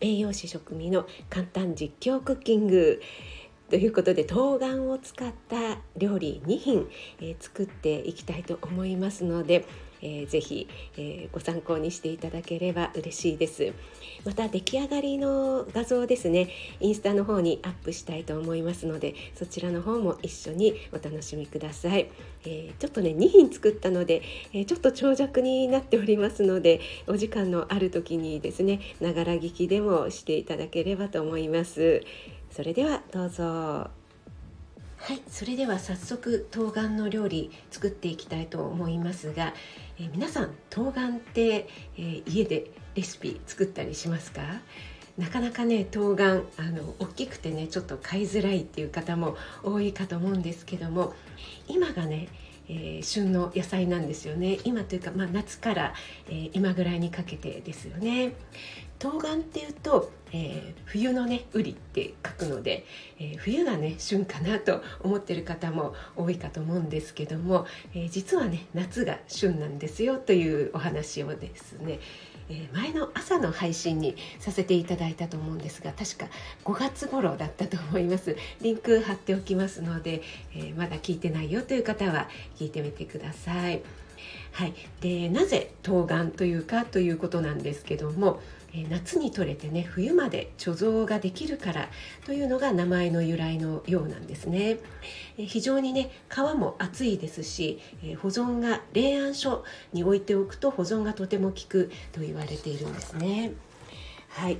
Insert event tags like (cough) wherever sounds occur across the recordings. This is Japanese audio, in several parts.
栄養士食味の簡単実況クッキング。ということで冬瓜を使った料理2品、えー、作っていきたいと思いますので、えー、ぜひ、えー、ご参考にしていただければ嬉しいです。また出来上がりの画像ですね。インスタの方にアップしたいと思いますのでそちらの方も一緒にお楽しみください、えー、ちょっとね2品作ったので、えちょっと長尺になっておりますのでお時間のある時にですねながら聞きでもしていただければと思います。それではどうぞ。それでは早速冬瓜の料理作っていきたいと思いますが、えー、皆さん冬瓜って、えー、家でレシピ作ったりしますか？なかなかね冬瓜あの大きくてねちょっと買いづらいっていう方も多いかと思うんですけども今がねえー、旬の野菜なんですよね。今というか、まあ、夏から、えー、今ぐらいにかけてですよね。冬瓜っていうと、えー、冬のね瓜って書くので、え冬がね旬かなと思ってる方も多いかと思うんですけども、え実はね夏が旬なんですよというお話をですねえ前の朝の配信にさせていただいたと思うんですが確か5月頃だったと思いますリンク貼っておきますので、えまだ聞いてないよという方は聞いてみてください。はい、でなぜ冬瓜というかということなんですけども夏に採れてね冬まで貯蔵ができるからというのが名前の由来のようなんですね。非常にね皮も厚いですし保存が冷暗所に置いておくと保存がとても効くと言われているんですね。はい。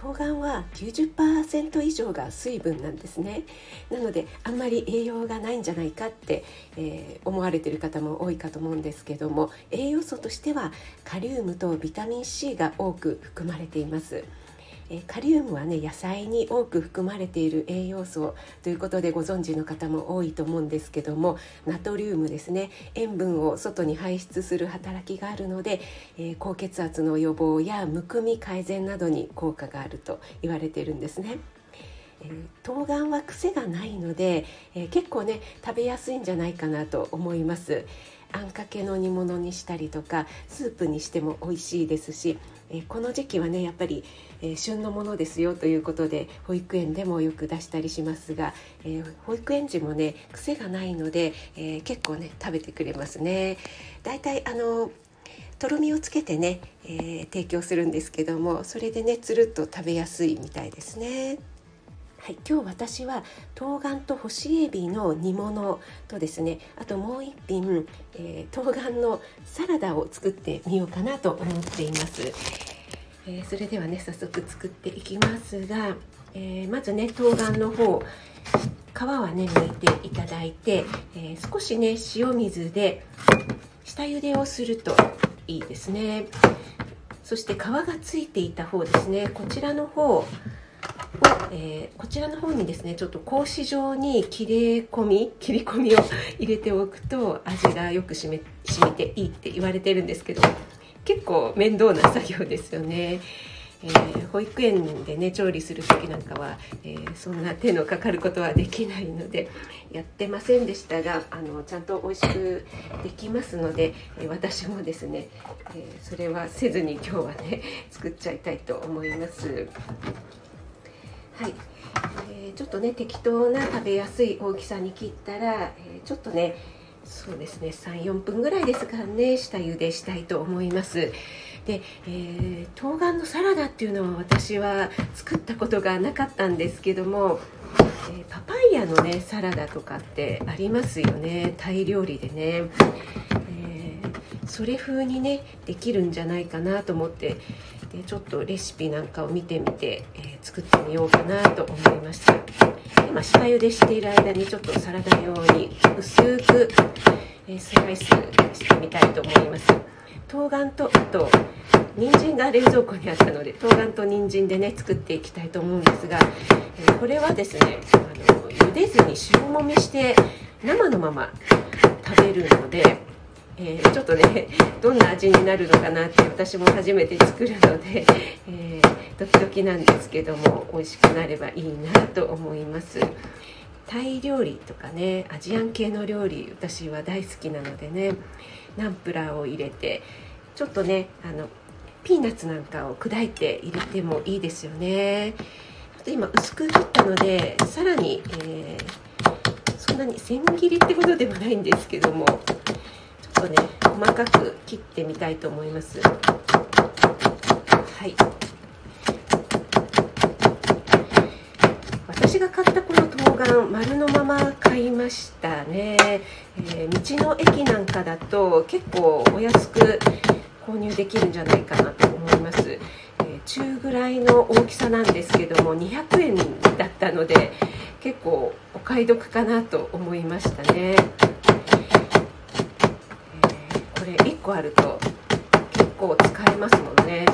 冬瓜は90%以上が水分なんですね。なのであんまり栄養がないんじゃないかって、えー、思われてる方も多いかと思うんですけども栄養素としてはカリウムとビタミン C が多く含まれています。えカリウムはね野菜に多く含まれている栄養素ということでご存知の方も多いと思うんですけどもナトリウムですね塩分を外に排出する働きがあるので、え、高血圧の予防やむくみ改善などに効果があると言われているんですね。えー、冬瓜は癖がないので、え、結構ね食べやすいんじゃないかなと思いますあんかけの煮物にしたりとかスープにしても美味しいですしえこの時期はねやっぱり、え旬のものですよということで保育園でもよく出したりしますが、え保育園児もね癖がないので、え結構ね食べてくれますね。だいたいあのとろみをつけてね、えー、提供するんですけどもそれでねつるっと食べやすいみたいですね。はい、今日私は冬瓜と干しエビの煮物とですねあともう一品、えー、冬瓜のサラダを作ってみようかなと思っています、えー、それではね早速作っていきますが、えー、まずね冬瓜の方皮はね抜いていただいて、え少しね塩水で下茹でをするといいですね。そして皮がついていた方ですね。こちらの方えー、こちらの方にですねちょっと格子状に切り込み (laughs) 切り込みを入れておくと味がよくしめ染みていいって言われてるんですけど結構面倒な作業ですよね。えー、保育園でね調理する時なんかは、えー、そんな手のかかることはできないのでやってませんでしたがあのちゃんと美味しくできますので、え、私もですね、えそれはせずに今日はね作っちゃいたいと思います。はい、えー、ちょっとね適当な食べやすい大きさに切ったら、えー、ちょっとねそうですね34分ぐらいですからね下茹でしたいと思います。で、えー、冬瓜のサラダっていうのは私は作ったことがなかったんですけども、えパパイヤのねサラダとかってありますよねタイ料理でね、えそれ風にねできるんじゃないかなと思ってでちょっとレシピなんかを見てみて、えー、作ってみようかなと思いました。今下茹でしている間にちょっとサラダ用に薄く、え、スライスしてみたいと思います。冬瓜とあと人参が冷蔵庫にあったので冬瓜と人参でね作っていきたいと思うんですが、え、これはですねあの茹でずに塩もみして生のまま食べるので、えー、ちょっとねどんな味になるのかなって私も初めて作るので、えドキドキなんですけども美味しくなればいいなと思います。タイ料理とかねアジアン系の料理私は大好きなのでねナンプラーを入れてちょっとねあのピーナッツなんかを砕いて入れてもいいですよねあと今薄く切ったのでさらに、えー、そんなに千切りってことではないんですけどもっとね細かく切ってみたいと思います。はい。私が買ったこの冬瓜丸のまま買いましたね、えー、道の駅なんかだと結構お安く購入できるんじゃないかなと思います、えー、中ぐらいの大きさなんですけども200円だったので結構お買い得かなと思いましたね、えー、これ1個あると結構使えますもんね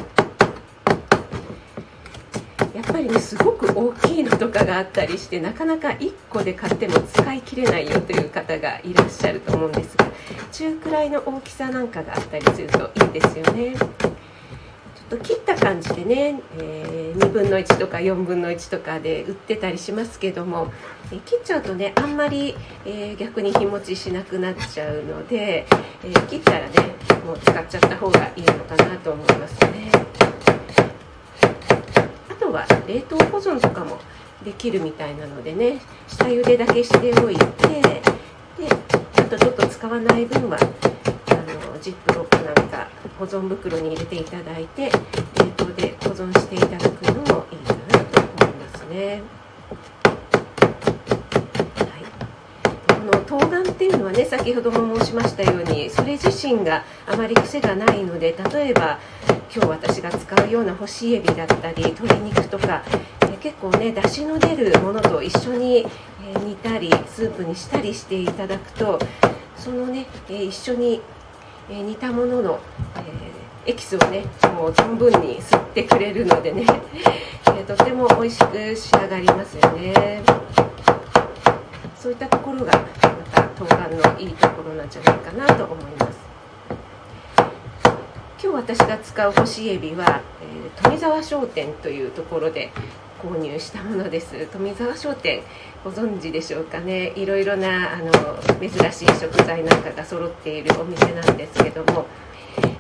やっぱりねすごく大きいのとかがあったりしてなかなか1個で買っても使い切れないよという方がいらっしゃると思うんですが中くらいの大きさなんかがあったりするといいですよね。と切った感じでね、えー、2分の1とか4分の1とかで売ってたりしますけども、え切っちゃうとねあんまり、えー、逆に日持ちしなくなっちゃうので、えー、切ったらねもう使っちゃった方がいいのかなと思いますね。あとは冷凍保存とかもできるみたいなのでね下茹でだけしておいてであとちょっと使わない分はジップロックなんか保存袋に入れていただいて冷凍で保存していただくのもいいかなと思いますね。この冬瓜っていうのはね先ほども申しましたようにそれ自身があまり癖がないので例えば今日私が使うような干しエビだったり鶏肉とか結構ね出汁の出るものと一緒に、え煮たりスープにしたりしていただくとそのね、え一緒に、え煮たものの、えエキスをねもう存分に吸ってくれるのでね、(laughs) えとても美味しく仕上がりますよね。そういったところがまた冬瓜のいいところなんじゃないかなと思います。今日私が使う干しエビは、えー、富沢商店というところで購入したものです。富沢商店ご存知でしょうかね。いろいろなあの珍しい食材なんかが揃っているお店なんですけども、えー、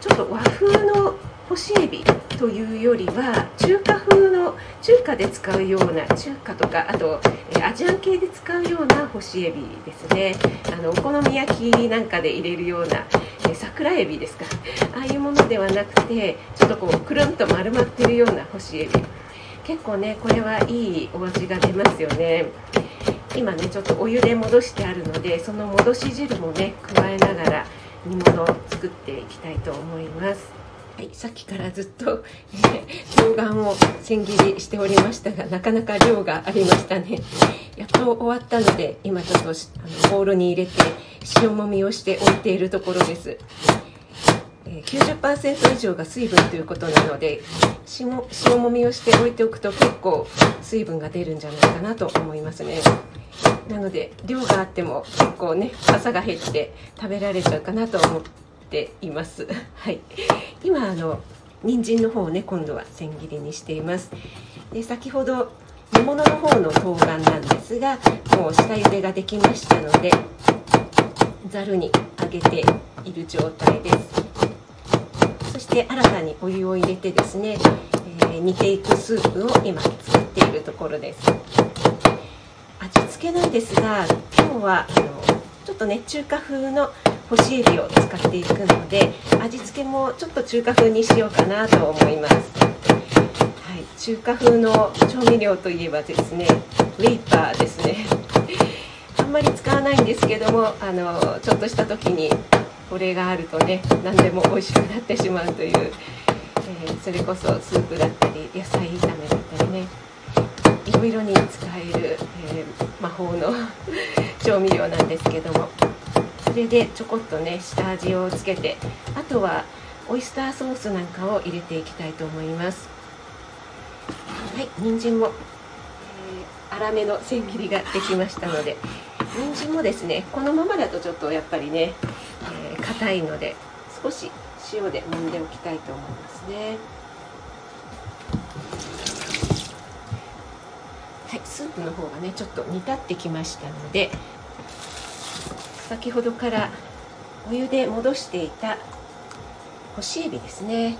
ちょっと和風の干しエビというよりは中華風の中華で使うような中華とかあとアジアン系で使うような干しエビですね。あのお好み焼きなんかで入れるような桜エビですか。ああいうものではなくてちょっとこうくるんと丸まってるような干しエビ。結構ねこれはいいお味が出ますよね。今ねちょっとお湯で戻してあるのでその戻し汁もね加えながら煮物を作っていきたいと思います。はい、さっきからずっと、えー、冬瓜を千切りしておりましたがなかなか量がありましたね。やっと終わったので今ちょっとあのボウルに入れて塩もみをしておいているところです、えー、90%以上が水分ということなので塩もみをしておいておくと結構水分が出るんじゃないかなと思いますね。なので量があっても結構ね朝が減って食べられちゃうかなと思ってています。(laughs) はい。今あの人参の方をね今度は千切りにしています。で先ほど煮物の方の冬瓜なんですがもう下茹でができましたのでざるにあげている状態です。そして新たにお湯を入れてですね、えー、煮ていくスープを今作っているところです。味付けなんですが今日はあのちょっとね中華風の干しエビを使っていくので味付けもちょっと中華風にしようかなと思います、はい、中華風の調味料といえばですねウェイパーですね。(laughs) あんまり使わないんですけどもあのちょっとした時にこれがあるとね何でも美味しくなってしまうという、えー、それこそスープだったり野菜炒めだったりねいろいろに使える、えー、魔法の (laughs) 調味料なんですけども。それでちょこっとね下味をつけてあとはオイスターソースなんかを入れていきたいと思います。はい人参も、えー、粗めの千切りができましたので人参もですねこのままだとちょっとやっぱりね硬、えー、いので少し塩で揉んでおきたいと思いますね。はいスープの方がねちょっと煮立ってきましたので先ほどからお湯で戻していた干しエビですね。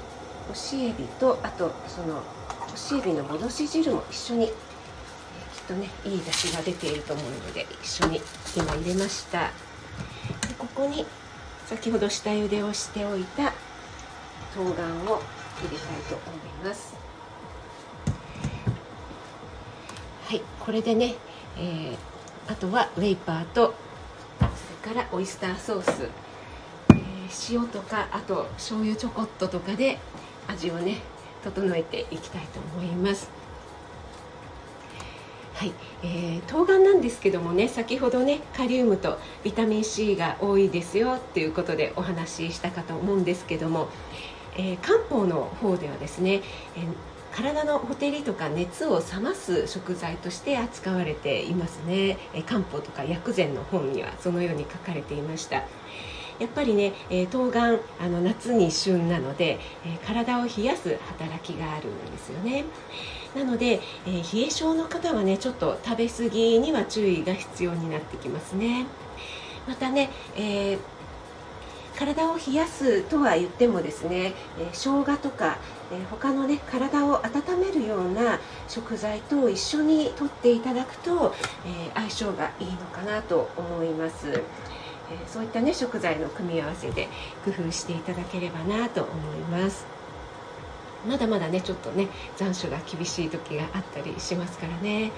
干しエビとあとその干しエビの戻し汁も一緒に、きっとねいい出汁が出ていると思うので一緒に今入れました。でここに先ほど下茹でをしておいた冬瓜を入れたいと思います。はいこれでね、えー、あとはウェイパーとからオイスターソース、えー、塩とかあと醤油ちょこっととかで味をね整えていきたいと思います。はい、えー、冬瓜なんですけどもね先ほどねカリウムとビタミン C が多いですよっていうことでお話ししたかと思うんですけども、えー、漢方の方ではですね、えー体のほてりとか熱を冷ます食材として扱われていますね、え漢方とか薬膳の本にはそのように書かれていました。やっぱりね、えー、冬瓜あの夏に旬なので、えー、体を冷やす働きがあるんですよね。なので、えー、冷え性の方はねちょっと食べ過ぎには注意が必要になってきますね。またね、えー体を冷やすとは言ってもですね、えー、生姜とか、えー、他のね体を温めるような食材と一緒にとっていただくと、えー、相性がいいのかなと思います。えそういったね食材の組み合わせで工夫していただければなと思いますまだまだねちょっとね残暑が厳しい時があったりしますからね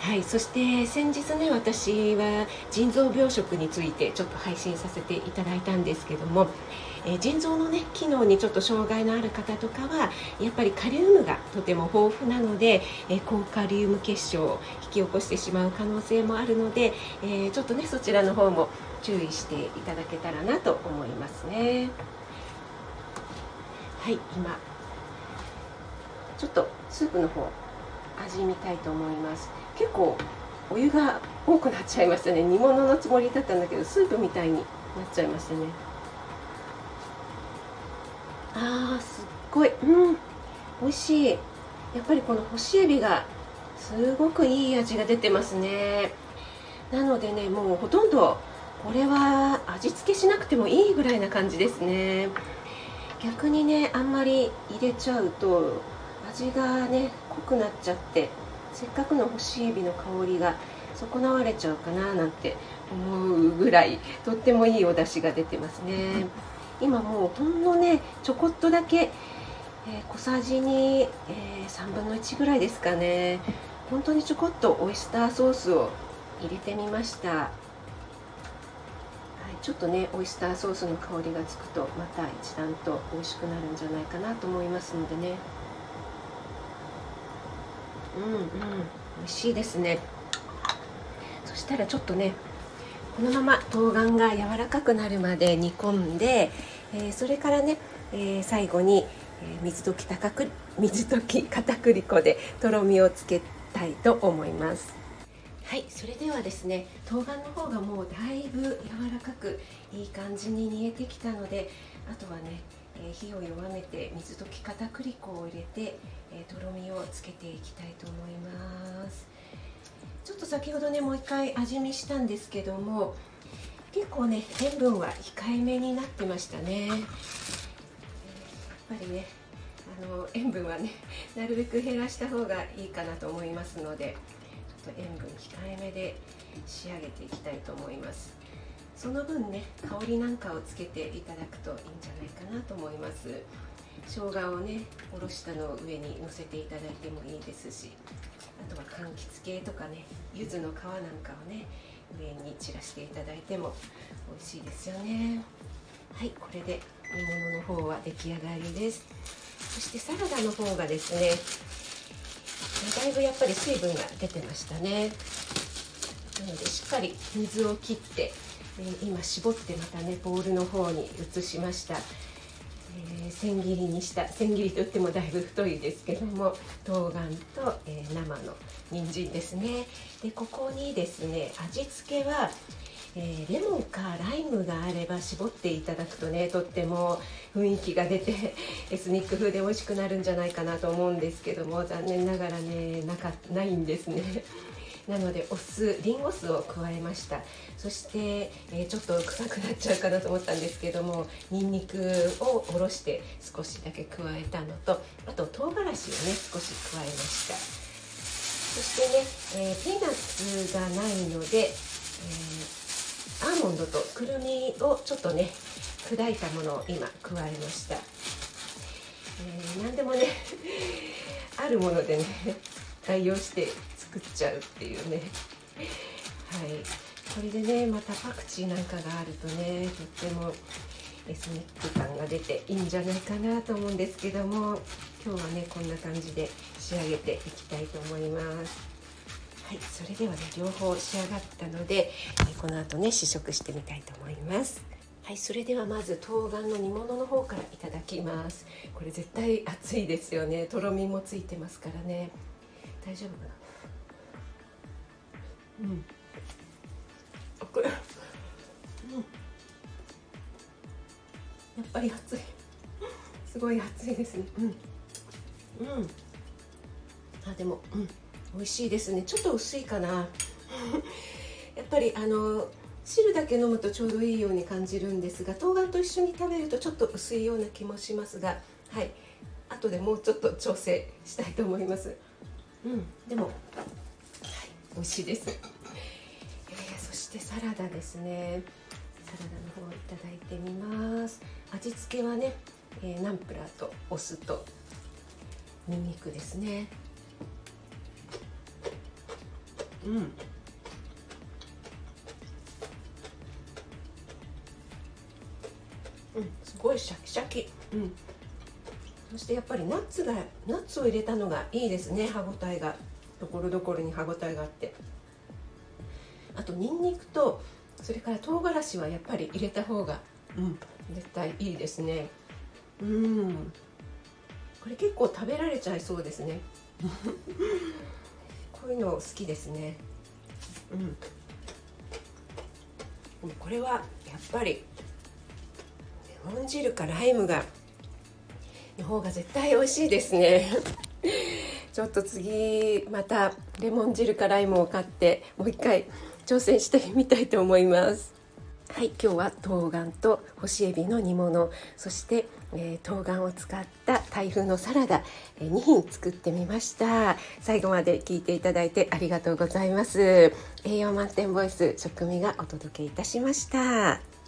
はいそして先日ね私は腎臓病食についてちょっと配信させていただいたんですけども、えー、腎臓のね機能にちょっと障害のある方とかはやっぱりカリウムがとても豊富なので、えー、高カリウム結晶を引き起こしてしまう可能性もあるので、えー、ちょっとねそちらの方も注意していただけたらなと思いますね。はい今ちょっとスープの方味見たいと思います。結構お湯が多くなっちゃいましたね。煮物のつもりだったんだけどスープみたいになっちゃいましたね。あーすっごい。うん。美味しい。やっぱりこの干しエビがすごくいい味が出てますね。なのでねもうほとんどこれは味付けしなくてもいいぐらいな感じですね。逆にねあんまり入れちゃうと味がね濃くなっちゃってせっかくの干しエビの香りが損なわれちゃうかななんて思うぐらいとってもいいお出汁が出てますね。今もうほんのねちょこっとだけ、えー、小さじに、えー、3分の1ぐらいですかね。本当にちょこっとオイスターソースを入れてみました、はい、ちょっとねオイスターソースの香りがつくとまた一段と美味しくなるんじゃないかなと思いますのでね。うんうん。美味しいですね。そしたらちょっとねこのまま冬瓜が柔らかくなるまで煮込んで、えー、それからね、えー、最後に、え、水溶き高く (laughs) 水溶き片栗粉でとろみをつけたいと思います。はいそれではですね冬瓜の方がもうだいぶ柔らかくいい感じに煮えてきたのであとはねえ火を弱めて水溶き片栗粉を入れて、えとろみをつけていきたいと思います。ちょっと先ほどねもう一回味見したんですけども結構ね塩分は控えめになってましたね。やっぱりねあの塩分はねなるべく減らした方がいいかなと思いますのでちょっと塩分控えめで仕上げていきたいと思います。その分ね香りなんかをつけていただくといいんじゃないかなと思います。生姜をねおろしたのを上にのせていただいてもいいですしあとは柑橘系とかね柚子の皮なんかをね上に散らしていただいても美味しいですよね。はいこれで煮物の方は出来上がりです。そしてサラダの方がですねだいぶやっぱり水分が出てましたね。なのでしっかり水を切ってえ今絞ってまたねボウルの方に移しました、えー、千切りにした千切りといってもだいぶ太いですけども冬瓜と、えー、生の人参ですねでここにですね味付けはえー、レモンかライムがあれば絞っていただくとねとっても雰囲気が出て (laughs) エスニック風で美味しくなるんじゃないかなと思うんですけども残念ながらねなかないんですね。なのでお酢リンゴ酢を加えました。そして、えー、ちょっと臭くなっちゃうかなと思ったんですけどもにんにくをおろして少しだけ加えたのとあと唐辛子をね少し加えました。そしてね、えー、ピーナッツがないので、えーアーモンドとくるみをちょっとね砕いたものを今加えました、えー、何でもね (laughs) あるものでね代用して作っちゃうっていうね。はい。これでねまたパクチーなんかがあるとねとってもエスニック感が出ていいんじゃないかなと思うんですけども今日はねこんな感じで仕上げていきたいと思います。はい。それではね両方仕上がったので、えこの後ね試食してみたいと思います。はい。それではまず冬瓜の煮物の方からいただきます。これ絶対熱いですよね。とろみもついてますからね。大丈夫かな？うん、うん、やっぱり熱い。すごい熱いですね。うん。うん。あでもうん。美味しいですね。ちょっと薄いかな。やっぱりあの汁だけ飲むとちょうどいいように感じるんですが冬瓜と一緒に食べるとちょっと薄いような気もしますがはい。後でもうちょっと調整したいと思います。うん。でも、はい、美味しいです、えー、そしてサラダですね。サラダの方いただいてみます。味付けはね、えー、ナンプラーとお酢とにんにくですね。うん。うん、すごいシャキシャキ、うん、そしてやっぱりナッツがナッツを入れたのがいいですね。歯ごたえがところどころに歯ごたえがあって。あとニンニクとそれから唐辛子はやっぱり入れた方が、うん、絶対いいですね。うん。これ結構食べられちゃいそうですね。(laughs) こういうの好きですね。うん。これはやっぱりレモン汁かライムがの方が絶対美味しいですねちょっと次またレモン汁かライムを買ってもう一回挑戦してみたいと思います。はい今日は冬瓜と干しエビの煮物そして、えー、冬瓜を使った台風のサラダ、えー、2品作ってみました。最後まで聞いていただいてありがとうございます。栄養満点ボイス食味がお届けいたしました。